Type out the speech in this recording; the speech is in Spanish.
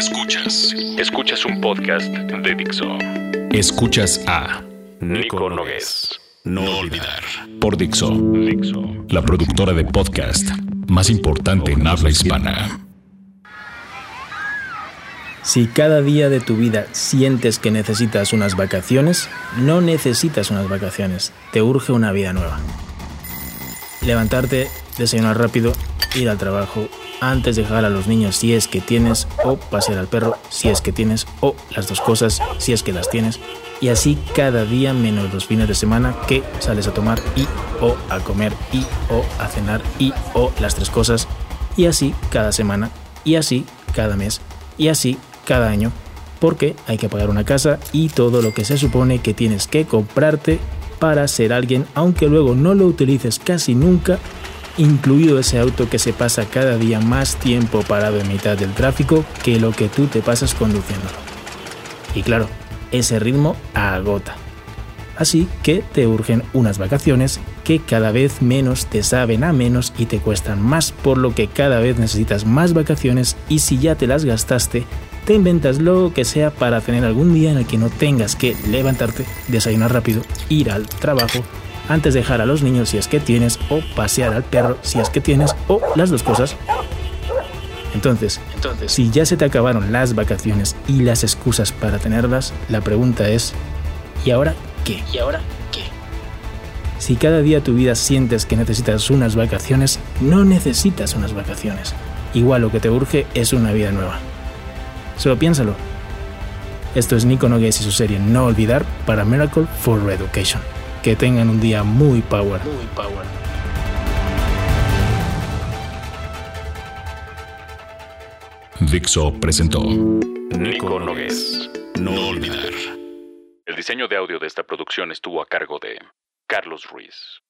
Escuchas. Escuchas un podcast de Dixo. Escuchas a Nico Nogués. No olvidar. Por Dixo. Dixo. La productora de podcast más importante en habla hispana. Si cada día de tu vida sientes que necesitas unas vacaciones, no necesitas unas vacaciones, te urge una vida nueva. Levantarte, desayunar rápido, ir al trabajo, antes de dejar a los niños si es que tienes, o pasear al perro si es que tienes, o las dos cosas si es que las tienes, y así cada día menos los fines de semana que sales a tomar y o a comer y o a cenar y o las tres cosas, y así cada semana, y así cada mes, y así cada año, porque hay que pagar una casa y todo lo que se supone que tienes que comprarte para ser alguien, aunque luego no lo utilices casi nunca incluido ese auto que se pasa cada día más tiempo parado en mitad del tráfico que lo que tú te pasas conduciéndolo. Y claro, ese ritmo agota. Así que te urgen unas vacaciones que cada vez menos te saben a menos y te cuestan más, por lo que cada vez necesitas más vacaciones y si ya te las gastaste, te inventas lo que sea para tener algún día en el que no tengas que levantarte, desayunar rápido, ir al trabajo, antes de dejar a los niños si es que tienes, o pasear al perro si es que tienes, o las dos cosas. Entonces, Entonces, si ya se te acabaron las vacaciones y las excusas para tenerlas, la pregunta es, ¿y ahora qué? ¿Y ahora qué? Si cada día tu vida sientes que necesitas unas vacaciones, no necesitas unas vacaciones. Igual lo que te urge es una vida nueva. Solo piénsalo. Esto es Nico Nogues y su serie No Olvidar para Miracle for Education. Que tengan un día muy power. Muy power. Dixo presentó Nico Nogues. No olvidar. El diseño de audio de esta producción estuvo a cargo de Carlos Ruiz.